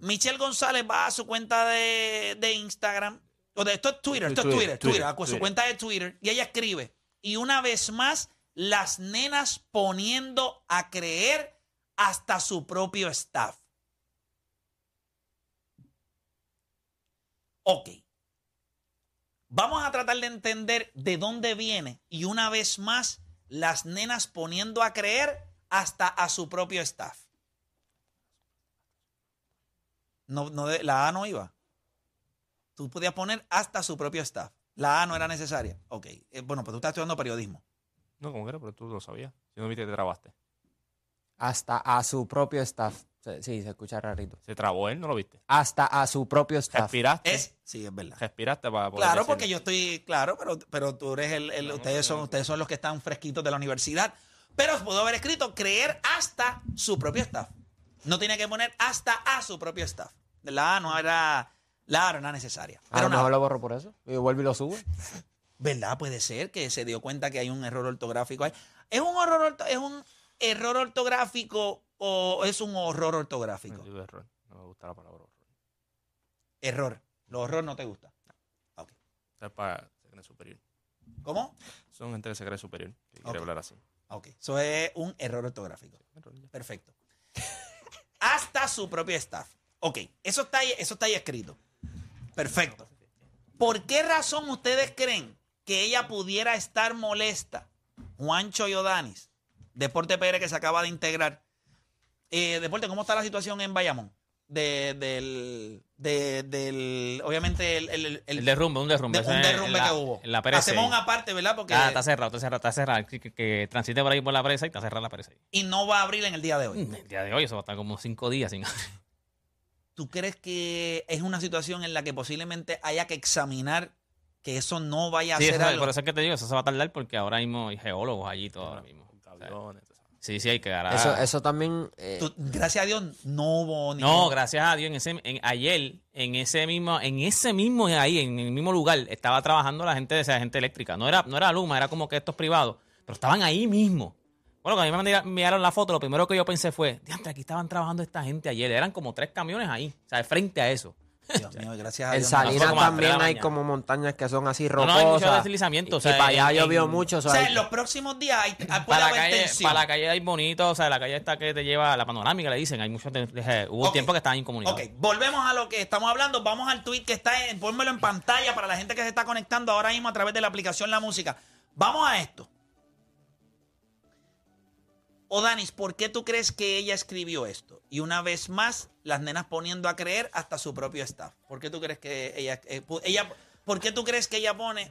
Speaker 2: Michelle González va a su cuenta de, de Instagram. O de, esto es Twitter, esto es Twitter,
Speaker 4: Twitter,
Speaker 2: Twitter,
Speaker 4: Twitter,
Speaker 2: a su
Speaker 4: Twitter.
Speaker 2: cuenta de Twitter. Y ella escribe. Y una vez más, las nenas poniendo a creer hasta su propio staff. Ok. Vamos a tratar de entender de dónde viene y una vez más las nenas poniendo a creer hasta a su propio staff. No, no la A no iba. Tú podías poner hasta su propio staff. La A no era necesaria. Ok. Eh, bueno, pues tú estás estudiando periodismo.
Speaker 4: No, como que era, pero tú lo sabías. Si no viste, te trabaste.
Speaker 3: Hasta a su propio staff. Sí, sí, se escucha rarito.
Speaker 4: Se trabó él, no lo viste.
Speaker 3: Hasta a su propio staff.
Speaker 4: Respiraste.
Speaker 2: Es, sí, es verdad.
Speaker 4: Respiraste para poder
Speaker 2: Claro,
Speaker 4: decirlo.
Speaker 2: porque yo estoy, claro, pero, pero tú eres el, el-
Speaker 4: No, no,
Speaker 2: ustedes
Speaker 4: no,
Speaker 2: son,
Speaker 4: no.
Speaker 2: ustedes son los que están fresquitos de la universidad. Pero pudo haber escrito creer hasta su propio staff. No tiene que poner hasta a su propio staff. La A no era, la A no era necesaria.
Speaker 3: a
Speaker 2: Pero
Speaker 3: lo
Speaker 2: nada,
Speaker 3: mejor lo borro por eso. Y vuelve y lo sube.
Speaker 2: ¿Verdad? Puede ser que se dio cuenta que hay un error ortográfico ahí. ¿Es un error, orto- es un error ortográfico o es un horror ortográfico?
Speaker 4: No digo error. No me gusta la palabra horror.
Speaker 2: Error. Los horror no te gusta. Ok.
Speaker 4: Eso es para se cree superior.
Speaker 2: ¿Cómo?
Speaker 4: Son gente que se cree superior. Que quiere hablar así.
Speaker 2: Ok. Eso es un error ortográfico.
Speaker 4: Error.
Speaker 2: Perfecto. Hasta su propio staff. Ok, eso está ahí, eso está ahí escrito. Perfecto. ¿Por qué razón ustedes creen que ella pudiera estar molesta? Juancho y Odanis, Deporte PR que se acaba de integrar. Eh, Deporte, ¿cómo está la situación en Bayamón? De, del, de- del, obviamente, el, el,
Speaker 7: El derrumbe, un derrumbe.
Speaker 2: de- un
Speaker 7: en
Speaker 2: derrumbe
Speaker 7: la-
Speaker 2: que hubo.
Speaker 7: En la presa.
Speaker 2: Hacemos una parte, ¿verdad? Porque
Speaker 7: Ah, está cerrado, está cerrado, está cerrado. Que, que- que transite por ahí por la presa y está cerrada la presa. ahí.
Speaker 2: y no va a abrir en el día de hoy.
Speaker 7: El día de hoy eso va a estar como cinco días sin
Speaker 2: ¿Tú crees que es una situación en la que posiblemente haya que examinar que eso no vaya a
Speaker 7: Sí,
Speaker 2: ser algo?
Speaker 7: por eso es que te digo, eso se va a tardar porque ahora mismo hay geólogos allí todo ahora mismo. O sea, sí, sí, hay que ganar.
Speaker 3: Eso, eso también. eh,
Speaker 2: Tú- gracias a Dios no hubo
Speaker 7: No,
Speaker 2: ningún-
Speaker 7: gracias a Dios, en ese, en, ayer, en ese mismo, en ese mismo ahí, en el mismo lugar, estaba trabajando la gente de esa gente eléctrica. No era, no era Luma, era como que estos privados, pero estaban ahí mismo. Bueno, cuando a mí me enviaron la foto, lo primero que yo pensé fue, diantre, aquí estaban trabajando esta gente ayer. Eran como tres camiones ahí, o sea, de frente a eso.
Speaker 2: Dios mío, gracias a
Speaker 3: en
Speaker 2: Dios.
Speaker 3: Salinas
Speaker 7: como a las tres de
Speaker 3: también
Speaker 7: la
Speaker 3: hay
Speaker 7: mañana.
Speaker 3: como montañas que son así
Speaker 7: No,
Speaker 3: rocosas.
Speaker 7: no, hay mucho deslizamiento, o
Speaker 3: Y-
Speaker 7: sea,
Speaker 3: y para allá
Speaker 7: en-
Speaker 3: llovió
Speaker 7: en-
Speaker 3: mucho. o sea,
Speaker 2: en los próximos días hay, hay- puede
Speaker 7: Para la,
Speaker 2: haber
Speaker 7: calle,
Speaker 2: tensión.
Speaker 7: para la calle hay bonito, o sea, la calle esta que te lleva a la panorámica, le dicen, hay muchos, de- de- hubo
Speaker 2: Ok.
Speaker 7: tiempo que estaban incomunicados.
Speaker 2: Ok, volvemos a lo que estamos hablando. Vamos al tweet que está en, pónmelo en pantalla para la gente que se está conectando ahora mismo a través de la aplicación La Música. Vamos a esto. Odanis, ¿por qué tú crees que ella escribió esto? Y una vez más, las nenas poniendo a creer hasta su propio staff. ¿Por qué tú crees que ella, eh, ella ¿por qué tú crees que ella pone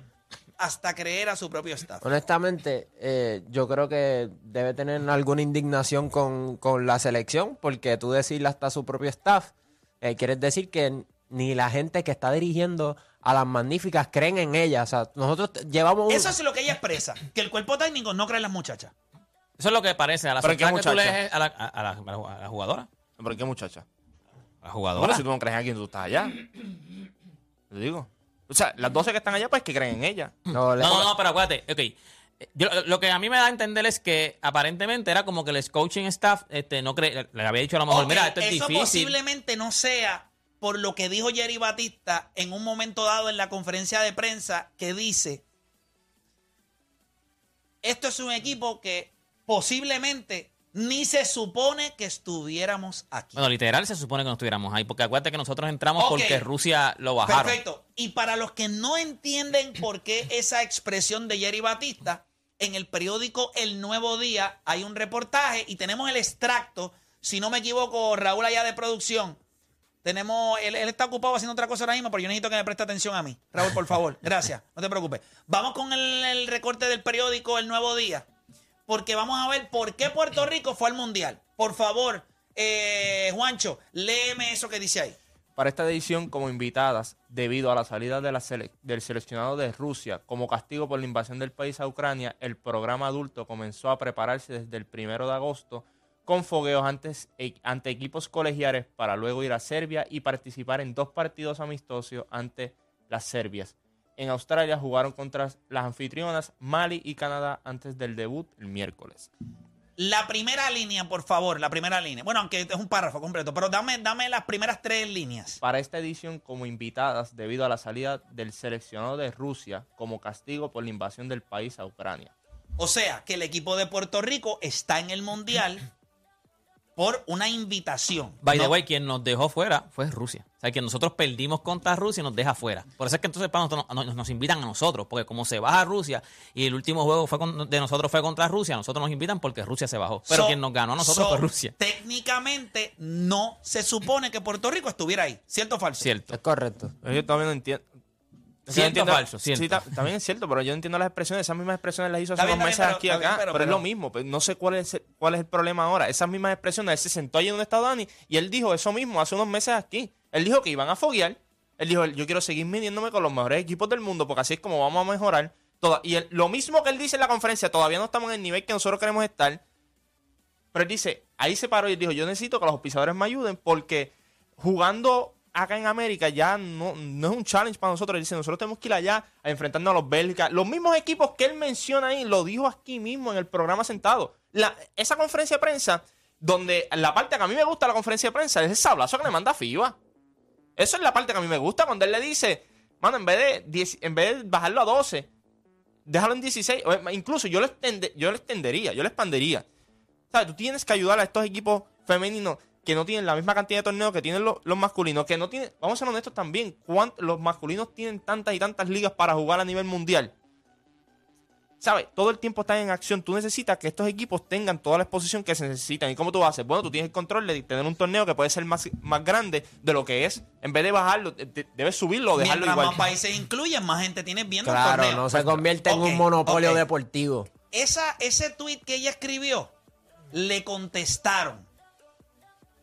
Speaker 2: hasta creer a su propio staff?
Speaker 3: Honestamente, eh, yo creo que debe tener alguna indignación con, con la selección, porque tú decirle hasta su propio staff, eh, quieres decir que ni la gente que está dirigiendo a las magníficas creen en ella. O sea, nosotros llevamos un-
Speaker 2: Eso es lo que ella expresa, que el cuerpo técnico no cree en las muchachas.
Speaker 7: Eso es lo que parece a la
Speaker 4: ¿Pero qué
Speaker 7: soltada que tú
Speaker 4: muchacha?
Speaker 7: lees a la, a, a la, a la jugadora.
Speaker 4: ¿Pero qué muchacha?
Speaker 7: A la jugadora.
Speaker 4: Bueno, si tú no crees en alguien, tú estás allá. Te digo. O sea, las 12 que están allá, pues que creen en ella.
Speaker 3: No,
Speaker 7: No, no, no, pero acuérdate, ok. Yo, lo que a mí me da a entender es que aparentemente era como que el coaching staff este, no cree, le había dicho a lo mejor, mira, esto es
Speaker 2: eso
Speaker 7: difícil.
Speaker 2: posiblemente no sea por lo que dijo Jerry Batista en un momento dado en la conferencia de prensa que dice, esto es un equipo que posiblemente ni se supone que estuviéramos aquí.
Speaker 7: Bueno, literal se supone que no estuviéramos ahí, porque acuérdate que nosotros entramos porque Rusia lo bajaron.
Speaker 2: Perfecto. Y para los que no entienden por qué esa expresión de Jerry Batista, en el periódico El Nuevo Día hay un reportaje y tenemos el extracto, si no me equivoco, Raúl allá de producción. Tenemos, él, él está ocupado haciendo otra cosa ahora mismo, pero yo necesito que me preste atención a mí. Raúl, por favor, gracias, no te preocupes. Vamos con el, el recorte del periódico El Nuevo Día, porque vamos a ver por qué Puerto Rico fue al Mundial. Por favor, eh, Juancho, léeme eso que dice ahí.
Speaker 4: Para esta edición, como invitadas, debido a la salida del seleccionado de Rusia como castigo por la invasión del país a Ucrania, el programa adulto comenzó a prepararse desde el primero de agosto con fogueos antes, e- ante equipos colegiales para luego ir a Serbia y participar en dos partidos amistosos ante las Serbias. En Australia jugaron contra las anfitrionas Mali y Canadá antes del debut el miércoles.
Speaker 2: La primera línea, por favor, la primera línea. Bueno, aunque es un párrafo completo, pero dame, dame las primeras tres líneas.
Speaker 4: para esta edición como invitadas debido a la salida del seleccionado de Rusia como castigo por la invasión del país a Ucrania.
Speaker 2: O sea, que el equipo de Puerto Rico está en el Mundial por una invitación.
Speaker 7: By the
Speaker 2: No-
Speaker 7: way, quien nos dejó fuera fue Rusia. Sea, que nosotros perdimos contra Rusia y nos deja fuera. Por eso es que entonces para nosotros, nos, nos invitan a nosotros, porque como se baja Rusia y el último juego fue con- de nosotros fue contra Rusia, nosotros nos invitan porque Rusia se bajó. Pero
Speaker 2: So-
Speaker 7: quien nos ganó a nosotros
Speaker 2: so,
Speaker 7: fue Rusia.
Speaker 2: Técnicamente no se supone que Puerto Rico estuviera ahí. ¿Cierto o falso?
Speaker 7: Cierto.
Speaker 3: Es correcto.
Speaker 4: Yo todavía no entiendo.
Speaker 7: Cierto o falso, cierto.
Speaker 4: Sí, ta- también es cierto, pero yo no entiendo las expresiones. Esas mismas expresiones las hizo hace unos meses aquí acá,
Speaker 2: bien, pero-
Speaker 4: pero, es
Speaker 2: pero-
Speaker 4: lo mismo. pues, no sé cuál es, el- cuál es el problema ahora. Esas mismas expresiones, él se sentó allí donde está Dani y él dijo eso mismo hace unos meses aquí. Él dijo que iban a foguear. Él dijo, yo quiero seguir midiéndome con los mejores equipos del mundo porque así es como vamos a mejorar. Toda- y lo mismo que él dice en la conferencia, todavía no estamos en el nivel que nosotros queremos estar. Pero él dice, ahí se paró y dijo, yo necesito que los auspiciadores me ayuden porque jugando acá en América ya no, no es un challenge para nosotros. Él dice, nosotros tenemos que ir allá a enfrentarnos a los belgas. Los mismos equipos que él menciona ahí, lo dijo aquí mismo en el programa sentado. La, esa conferencia de prensa, donde la parte que a mí me gusta la conferencia de prensa es el sablazo que le manda FIBA. Eso es la parte que a mí me gusta, cuando él le dice, mano, en vez de, 10 en vez de bajarlo a 12, déjalo en 16. o, Incluso yo lo, extende- yo lo extendería, yo lo expandería. ¿Sabes? Tú tienes que ayudar a estos equipos femeninos que no tienen la misma cantidad de torneos que tienen los, los masculinos, que no tienen, vamos a ser honestos también, ¿cuánt- los masculinos tienen tantas y tantas ligas para jugar a nivel mundial. ¿Sabes? Todo el tiempo están en acción. Tú necesitas que estos equipos tengan toda la exposición que se necesitan. ¿Y cómo tú haces? Bueno, tú tienes el control de tener un torneo que puede ser más, más grande de lo que es. En vez de bajarlo, de- de- debes subirlo o dejarlo
Speaker 2: Mientras
Speaker 4: igual.
Speaker 2: más países incluyen, más gente tiene viendo el
Speaker 3: Claro,
Speaker 2: torneo.
Speaker 3: no se convierte en un monopolio deportivo.
Speaker 2: Esa, ese tweet que ella escribió, le contestaron.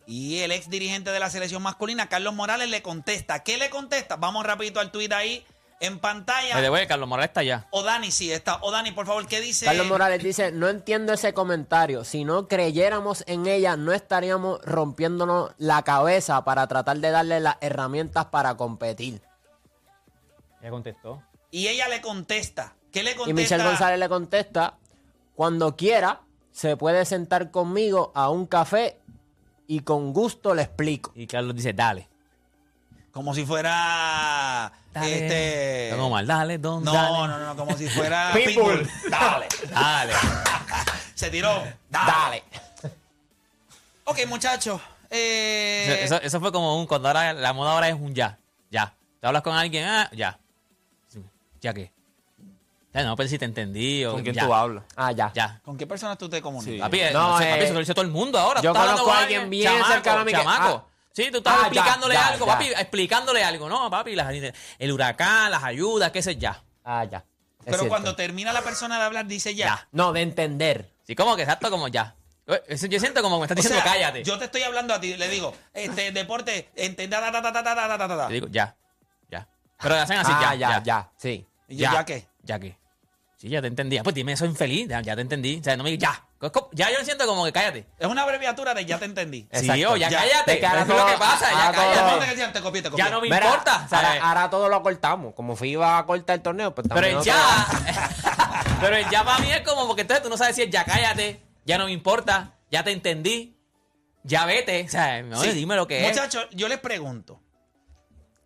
Speaker 2: Y el ex dirigente de la selección masculina, Carlos Morales, le contesta. ¿Qué le contesta? Vamos rapidito al tweet ahí en pantalla.
Speaker 7: Me debo Carlos Morales está allá.
Speaker 2: O Dani, sí, está. O Dani, por favor, ¿qué dice?
Speaker 3: Carlos Morales dice, no entiendo ese comentario. Si no creyéramos en ella, no estaríamos rompiéndonos la cabeza para tratar de darle las herramientas para competir.
Speaker 7: Ya contestó.
Speaker 2: Y ella le contesta. ¿Qué le contesta?
Speaker 3: Y Michelle González le contesta, cuando quiera, se puede sentar conmigo a un café y con gusto le explico.
Speaker 7: Y Carlos dice, dale.
Speaker 2: Como si fuera.
Speaker 7: Dale.
Speaker 2: Este.
Speaker 7: No, mal, dale, don,
Speaker 2: No,
Speaker 7: dale.
Speaker 2: no, no, no, como si fuera.
Speaker 4: Pitbull.
Speaker 2: Dale.
Speaker 7: Dale.
Speaker 2: Se tiró. Dale. Ok, muchachos. Eh,
Speaker 7: Eso, eso fue como un. Cuando ahora la moda ahora es un ya. Ya. Te hablas con alguien, ah, ya. Sí, ¿Ya qué? Ya no, pero si te entendí. O,
Speaker 4: ¿Con quién
Speaker 7: ya,
Speaker 4: tú hablas?
Speaker 3: Ah, ya.
Speaker 7: Ya.
Speaker 2: ¿Con qué personas tú te comunicas?
Speaker 7: Papi, eh,
Speaker 3: No,
Speaker 7: no, sé,
Speaker 3: eh,
Speaker 7: papi, eso lo dice todo el mundo ahora.
Speaker 3: yo conozco a alguien bien cercano a que-
Speaker 7: Chamaco. Sí, tú estás
Speaker 3: ah,
Speaker 7: explicándole algo, explicándole algo, ¿no? Papi, el huracán, las ayudas, qué sé ya.
Speaker 3: Ah, ya.
Speaker 2: Pero cuando termina la persona de hablar, dice ya.
Speaker 7: Ya,
Speaker 3: No, de entender.
Speaker 7: Sí, como que exacto, como ya. Eh, yo siento como me estás diciendo, cállate.
Speaker 2: Yo te estoy hablando a ti, le digo, este deporte, entender, da, da, da,
Speaker 7: Te digo, ya, ya. Pero le hacen así,
Speaker 3: ah,
Speaker 7: ya,
Speaker 3: ya,
Speaker 7: ya,
Speaker 3: sí.
Speaker 2: ¿Y ya, ya qué?
Speaker 7: Ya qué. Sí, ya te entendía. Pues dime eso infeliz, ya, ya te entendí. O sea, no me digas, ya. Ya yo siento como que cállate.
Speaker 2: Es una abreviatura de ya te entendí.
Speaker 7: Sí, o ya,
Speaker 2: Ya.
Speaker 7: cállate.
Speaker 3: Que ahora
Speaker 7: Eso es lo que pasa. Ya
Speaker 3: ahora todo-
Speaker 7: cállate.
Speaker 2: Ponte que decían, te copié, te copié.
Speaker 7: Ya no me
Speaker 3: Mira,
Speaker 7: importa.
Speaker 3: Ahora, ahora todo lo cortamos. Como fui iba a cortar el torneo, pues
Speaker 7: Pero
Speaker 3: también
Speaker 7: el
Speaker 3: otro-
Speaker 7: ya. pero el ya para mí es como porque entonces tú no sabes si es ya cállate, ya no me importa, ya te entendí, ya vete. O sea, no,
Speaker 2: Sí.
Speaker 7: dime lo que es.
Speaker 2: Muchachos, yo les pregunto.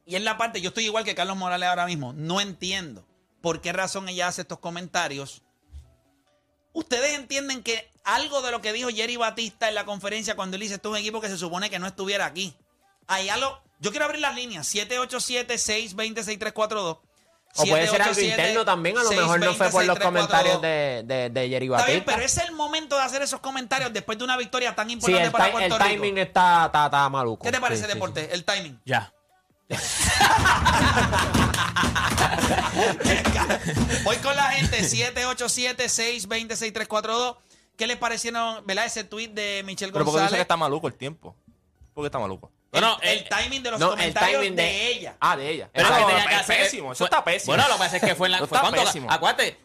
Speaker 2: Y en la parte, yo estoy igual que Carlos Morales ahora mismo. No entiendo por qué razón ella hace estos comentarios. ¿Ustedes entienden que algo de lo que dijo Jerry Batista en la conferencia cuando él dice esto es un equipo que se supone que no estuviera aquí? Hay algo. Yo quiero abrir las líneas. 787-620-6342.
Speaker 3: O puede ser algo interno también. A lo mejor no fue por los comentarios de, de, de Jerry
Speaker 2: Está bien,
Speaker 3: Batista.
Speaker 2: pero es el momento de hacer esos comentarios después de una victoria tan
Speaker 3: Sí,
Speaker 2: importante
Speaker 3: el,
Speaker 2: para Puerto
Speaker 3: el
Speaker 2: Rico.
Speaker 3: timing está, está, está maluco.
Speaker 2: ¿Qué te parece,
Speaker 3: Sí, sí,
Speaker 2: Deporte? El timing.
Speaker 7: Ya.
Speaker 2: Voy con la gente, 787-620-6342. ¿Qué les parecieron, verdad, ese tweet de Michelle
Speaker 4: Pero porque dice que
Speaker 2: González?
Speaker 4: está maluco el tiempo. ¿Por qué está maluco?
Speaker 2: El,
Speaker 7: Bueno,
Speaker 2: el
Speaker 7: eh,
Speaker 2: timing de los
Speaker 3: No, el
Speaker 2: comentarios
Speaker 3: timing
Speaker 2: de,
Speaker 3: de,
Speaker 2: ella.
Speaker 3: Ah, de ella.
Speaker 7: Pero
Speaker 4: Eso
Speaker 7: lo que
Speaker 4: es
Speaker 7: tenía que hacer-
Speaker 4: pésimo, eso
Speaker 7: fue-
Speaker 4: está pésimo.
Speaker 7: Bueno, lo que pasa es que fue en la.
Speaker 4: Eso
Speaker 7: fue
Speaker 4: está
Speaker 7: cuando-
Speaker 4: pésimo.
Speaker 7: Acuérdate,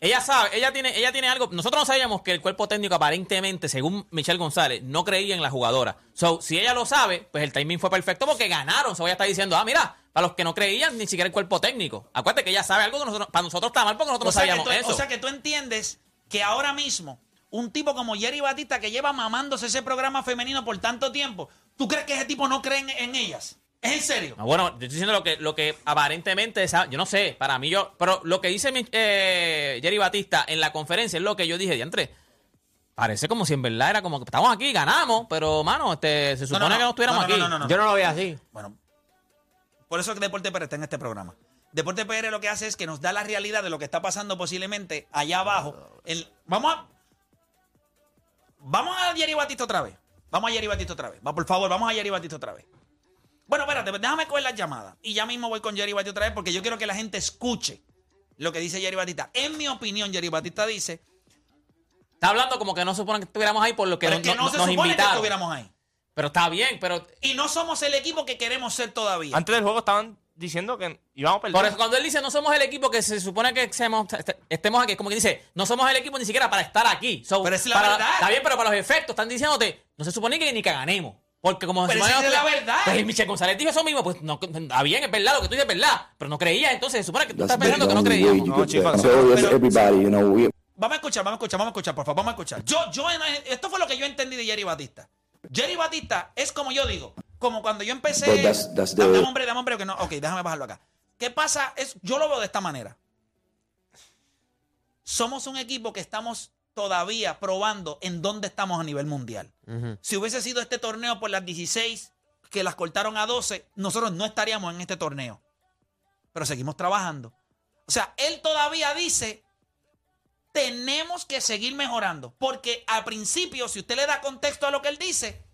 Speaker 7: ella sabe, ella tiene, ella tiene algo. Nosotros no sabíamos que el cuerpo técnico, aparentemente, según Michelle González, no creía en la jugadora. So, si ella lo sabe, pues el timing fue perfecto porque ganaron. So, ella está diciendo, ah, mira, para los que no creían, ni siquiera el cuerpo técnico. Acuérdate que ella sabe algo que nosotros, para nosotros está mal porque nosotros
Speaker 2: o,
Speaker 7: no sabíamos
Speaker 2: tú,
Speaker 7: eso.
Speaker 2: o sea que tú entiendes que ahora mismo un tipo como Jerry Batista que lleva mamándose ese programa femenino por tanto tiempo, ¿tú crees que ese tipo no cree en, en ellas? ¿Es en serio?
Speaker 7: Ah, bueno, yo estoy diciendo lo que, lo que aparentemente, esa- yo no sé, para mí yo, pero lo que dice mi- eh, Jerry Batista en la conferencia es lo que yo dije, diantre, parece como si en verdad era como que estamos aquí, ganamos, pero, mano, este, se supone que no estuviéramos
Speaker 2: no, no,
Speaker 7: aquí.
Speaker 2: no, no, no.
Speaker 3: Yo no lo veo así.
Speaker 2: Bueno, por eso es que Deporte PR está en este programa. Deporte PR lo que hace es que nos da la realidad de lo que está pasando posiblemente allá abajo. El- vamos a. Vamos a Jerry Batista otra vez. Vamos a Jerry Batista otra vez. Va, por favor, vamos a Jerry Batista otra vez. Bueno, espérate, déjame coger las llamadas. Y ya mismo voy con Jerry Batista otra vez porque yo quiero que la gente escuche lo que dice Jerry Batista. En mi opinión, Jerry Batista dice
Speaker 7: Está hablando como que no se supone que estuviéramos ahí por lo que,
Speaker 2: pero es que no
Speaker 7: nos-
Speaker 2: se
Speaker 7: nos
Speaker 2: supone que
Speaker 7: invitaron.
Speaker 2: estuviéramos ahí.
Speaker 7: Pero está bien, pero
Speaker 2: Y no somos el equipo que queremos ser todavía.
Speaker 4: Antes del juego estaban diciendo que íbamos a perder.
Speaker 7: por eso cuando él dice no somos el equipo que se supone que seamos- est- estemos aquí, como que dice, no somos el equipo ni siquiera para estar aquí. So,
Speaker 2: Pero es la
Speaker 7: para-
Speaker 2: verdad.
Speaker 7: Está bien, pero para los efectos están diciéndote, no se supone que ni que ganemos. Porque como se
Speaker 2: Pero
Speaker 7: supone
Speaker 2: esa
Speaker 7: que-
Speaker 2: es la verdad.
Speaker 7: Pues Michelle González dijo eso mismo, pues no, está bien, es verdad, lo que tú dices es verdad, pero no creías, entonces se supone que tú
Speaker 5: That's
Speaker 7: estás pensando que no creíamos.
Speaker 4: No, chicos,
Speaker 5: bet.
Speaker 4: no.
Speaker 5: So
Speaker 2: Pero-
Speaker 5: everybody, you know, we
Speaker 2: Vamos a escuchar, vamos a escuchar, vamos a escuchar, por favor, vamos a escuchar. Yo, yo, en- esto fue lo que yo entendí de Jerry Batista. Jerry Batista es como yo digo, como cuando yo empecé.
Speaker 5: But that's- that's the-
Speaker 2: Dame, dame hombre, dame hombre, que no. Ok, déjame bajarlo acá. ¿Qué pasa? Es, yo lo veo de esta manera. Somos un equipo que estamos todavía probando en dónde estamos a nivel mundial. Si hubiese sido este torneo por las 16 que las cortaron a 12, nosotros no estaríamos en este torneo. Pero seguimos trabajando. O sea, él todavía dice, tenemos que seguir mejorando. Porque al principio, si usted le da contexto a lo que él dice,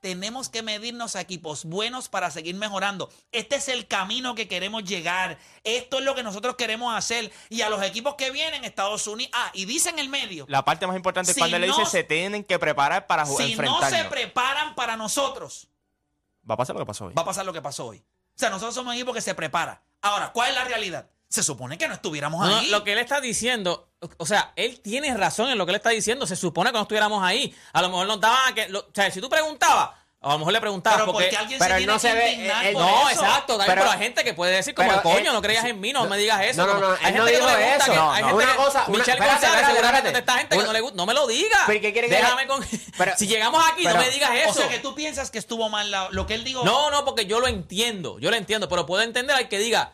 Speaker 2: tenemos que medirnos a equipos buenos para seguir mejorando. Este es el camino que queremos llegar. Esto es lo que nosotros queremos hacer. Y a los equipos que vienen, Estados Unidos. Ah, y dice en el medio.
Speaker 4: La parte más importante
Speaker 2: Si
Speaker 4: es cuando él le dice
Speaker 2: no-
Speaker 4: se tienen que preparar para jugar
Speaker 2: Si no se preparan para nosotros,
Speaker 4: Va a pasar lo que pasó hoy.
Speaker 2: va a pasar lo que pasó hoy. O sea, nosotros somos un equipo que se prepara. Ahora, ¿cuál es la realidad? Se supone que no estuviéramos
Speaker 7: No, no,
Speaker 2: ahí.
Speaker 7: lo que él está diciendo, o- o sea, él tiene razón en lo que él está diciendo. Se supone que no estuviéramos ahí. A lo mejor nos daban a que. lo- o sea, si tú preguntabas, a lo mejor le preguntabas.
Speaker 2: pero porque,
Speaker 7: porque,
Speaker 2: alguien
Speaker 3: pero
Speaker 2: se
Speaker 3: él
Speaker 2: tiene
Speaker 3: no se
Speaker 2: que
Speaker 3: ve- él-
Speaker 2: por
Speaker 7: No,
Speaker 2: eso.
Speaker 7: exacto, David,
Speaker 3: Pero-
Speaker 7: pero, hay gente que puede decir como el coño,
Speaker 3: él-
Speaker 7: no creías en mí, no, me digas eso.
Speaker 3: no, no, no,
Speaker 7: hay
Speaker 3: él no
Speaker 7: gente que
Speaker 3: dijo
Speaker 7: le gusta
Speaker 3: eso.
Speaker 7: que-
Speaker 3: No,
Speaker 7: hay
Speaker 3: no.
Speaker 7: gente
Speaker 3: Una
Speaker 7: que-
Speaker 3: cosa, una-
Speaker 7: Michelle
Speaker 3: espérate,
Speaker 7: seguramente
Speaker 3: espérate.
Speaker 7: esta gente que
Speaker 3: Una-
Speaker 7: no le gusta, no me lo digas.
Speaker 3: Pero, ¿qué quiere que
Speaker 7: Déjame
Speaker 3: le-
Speaker 7: con...
Speaker 3: Pero-
Speaker 7: si llegamos aquí,
Speaker 3: pero-
Speaker 7: no me digas eso.
Speaker 2: O sea, que tú piensas que estuvo mal la- lo que él dijo.
Speaker 7: No, no, porque yo lo entiendo, yo lo entiendo, pero puedo entender al que diga,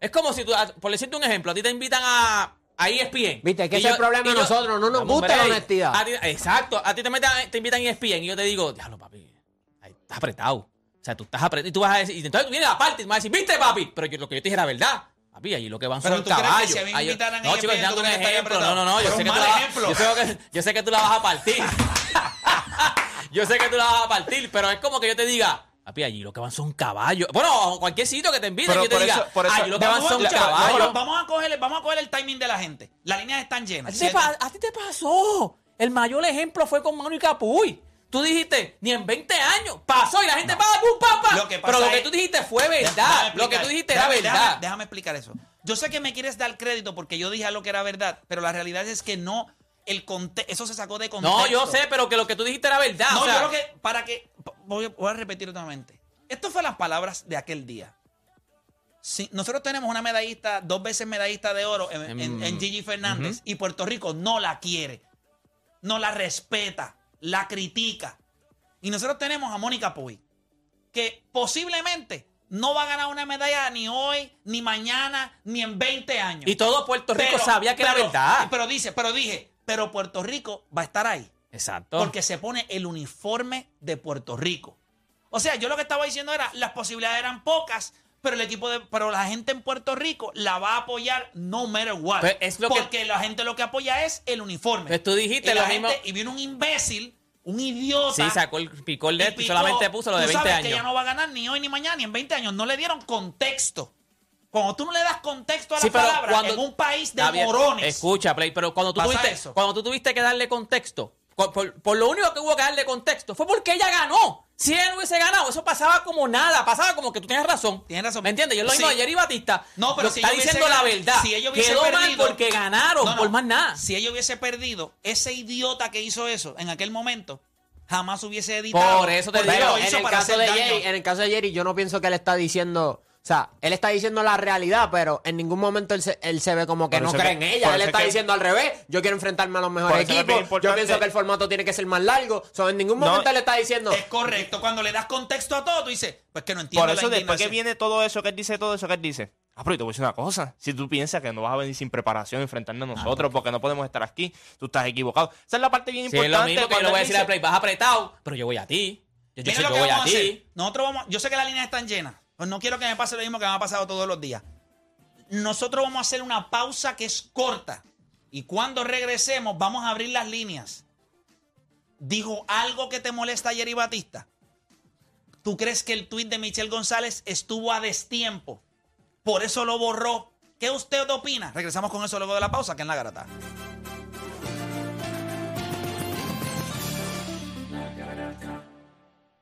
Speaker 7: es como si tú, por decirte un ejemplo, a ti te invitan a, a E ESPN.
Speaker 3: Viste, es que
Speaker 7: Y
Speaker 3: ese es el problema
Speaker 7: y
Speaker 3: de nosotros, no nos gusta la honestidad.
Speaker 7: A ti- exacto, a ti te, meten, te invitan a E ESPN y yo te digo, diablo, papi, ahí estás apretado. O sea, tú estás apretado y tú vas a decir, y entonces tú vienes aparte y me vas a decir, viste, papi, pero yo- lo que yo te dije era verdad. Papi, allí lo que van
Speaker 2: Pero
Speaker 7: son
Speaker 2: tú crees que
Speaker 7: caballos.
Speaker 2: si a mí
Speaker 7: Ahí
Speaker 2: invitaran a
Speaker 7: no, chicos, dando un ejemplo. No, no, no, yo
Speaker 2: Pero
Speaker 7: sé,
Speaker 2: un
Speaker 7: que tú
Speaker 2: mal
Speaker 7: la, vas-
Speaker 2: ejemplo.
Speaker 7: yo, sé que, yo sé que tú la vas a partir. yo sé que tú la vas a partir, pero es como que yo te diga, papi, allí lo que van son caballos. Bueno, cualquier sitio que te inviten, yo te
Speaker 4: por
Speaker 7: diga,
Speaker 4: eso- por eso-
Speaker 7: allí lo que
Speaker 2: Vamos
Speaker 7: van
Speaker 2: a,
Speaker 7: son caballos.
Speaker 2: vamos, vamos a coger, vamos a coger el timing de la gente. Las líneas están
Speaker 7: ¿A
Speaker 2: llenas.
Speaker 7: a ti te pasó. El mayor ejemplo fue con Manu y Capuy. Tú dijiste, ni en 20 años. Pasó y la gente paga pum, pam, pam.
Speaker 2: Lo que pasa
Speaker 7: Pero lo que
Speaker 2: es-
Speaker 7: tú dijiste fue verdad.
Speaker 2: explicar.
Speaker 7: Lo que tú dijiste era verdad.
Speaker 2: Déjame, déjame explicar eso. Yo sé que me quieres dar crédito porque yo dije lo que era verdad, pero la realidad es que no, el conte eso se sacó de contexto.
Speaker 7: no, yo sé, pero que lo que tú dijiste era verdad.
Speaker 2: No,
Speaker 7: o sea,
Speaker 2: yo lo que, para que, voy, voy a repetir nuevamente. Esto fue las palabras de aquel día. Si nosotros tenemos una medallista, dos veces medallista de oro en, en- en Gigi Fernández y Puerto Rico no la quiere, no la respeta, la critica. Y nosotros tenemos a Mónica Puy, que posiblemente no va a ganar una medalla ni hoy, ni mañana, ni en 20 años.
Speaker 7: Y todo Puerto Rico
Speaker 2: Pero-
Speaker 7: sabía que
Speaker 2: pero-
Speaker 7: era verdad.
Speaker 2: Pero dice, pero dije, pero Puerto Rico va a estar ahí.
Speaker 7: Exacto.
Speaker 2: Porque se pone el uniforme de Puerto Rico. O sea, yo lo que estaba diciendo era, las posibilidades eran pocas, pero el equipo de, pero la gente en Puerto Rico la va a apoyar no matter what.
Speaker 7: Pues es lo que-
Speaker 2: porque la gente lo que apoya es el uniforme.
Speaker 7: Pues tú dijiste
Speaker 2: y
Speaker 7: lo mismo-
Speaker 2: gente- y vino un imbécil, un idiota.
Speaker 7: Sí, sacó el
Speaker 2: y
Speaker 7: de esto y
Speaker 2: picó.
Speaker 7: solamente puso lo de
Speaker 2: Tú
Speaker 7: 20
Speaker 2: sabes
Speaker 7: años.
Speaker 2: que ella no va a ganar ni hoy, ni mañana, ni en 20 años. No le dieron contexto. Cuando tú no le das contexto a las
Speaker 7: Sí,
Speaker 2: palabras
Speaker 7: cuando-
Speaker 2: en un país de
Speaker 7: bien.
Speaker 2: morones.
Speaker 7: Escucha, Play, pero cuando tú, tuviste,
Speaker 2: eso.
Speaker 7: cuando tú tuviste que darle contexto, por, lo único que hubo que darle contexto fue porque ella ganó. Si ella no hubiese ganado, eso pasaba como nada, pasaba como que tú tienes razón.
Speaker 2: Tienes razón.
Speaker 7: ¿Me entiendes? Yo lo mismo
Speaker 2: Sí.
Speaker 7: de Jerry Batista.
Speaker 2: No, pero si
Speaker 7: está diciendo la verdad.
Speaker 2: si hubiese
Speaker 7: Quedó mal
Speaker 2: perdido-
Speaker 7: porque ganaron,
Speaker 2: No, no.
Speaker 7: por más nada.
Speaker 2: Si ella hubiese perdido, ese idiota que hizo eso en aquel momento, jamás hubiese editado.
Speaker 7: Por eso te digo,
Speaker 3: en el, caso de. Jerry, en el caso de Jerry, yo no pienso que él está diciendo. O sea, él está diciendo la realidad, pero en ningún momento él se, él se ve como que
Speaker 4: Por
Speaker 3: no cree
Speaker 4: que-
Speaker 3: en ella. Él está
Speaker 4: que-
Speaker 3: diciendo al revés. Yo quiero enfrentarme a los mejores
Speaker 4: es
Speaker 3: equipos. Yo pienso que el formato tiene que ser más largo. So, en ningún
Speaker 4: No,
Speaker 3: momento él está diciendo.
Speaker 2: Es correcto. Cuando le das contexto a todo, tú dices, pues que no entiendo
Speaker 4: Por eso
Speaker 2: la
Speaker 4: después que viene todo eso que él dice, todo eso que él dice. Ah, pero yo te voy a decir una cosa. Si tú piensas que no vas a venir sin preparación a enfrentarnos a nosotros porque no podemos estar aquí, tú estás equivocado. Esa es la parte bien
Speaker 7: Sí, es
Speaker 4: importante.
Speaker 7: lo mismo que yo
Speaker 4: cuando
Speaker 7: le voy a decir
Speaker 4: dice-
Speaker 7: al Play, vas apretado, pero yo voy a ti. Yo, sé
Speaker 2: lo
Speaker 7: que voy
Speaker 2: vamos
Speaker 7: a
Speaker 2: a
Speaker 7: ti.
Speaker 2: Nosotros vamos, yo sé que las líneas están llenas. Pues no quiero que me pase lo mismo que me ha pasado todos los días. Nosotros vamos a hacer una pausa que es corta. Y cuando regresemos, vamos a abrir las líneas. ¿Dijo algo que te molesta a Jerry Batista? ¿Tú crees que el tuit de Michelle González estuvo a destiempo? Por eso lo borró. ¿Qué usted opina? Regresamos con eso luego de la pausa, que en la garata.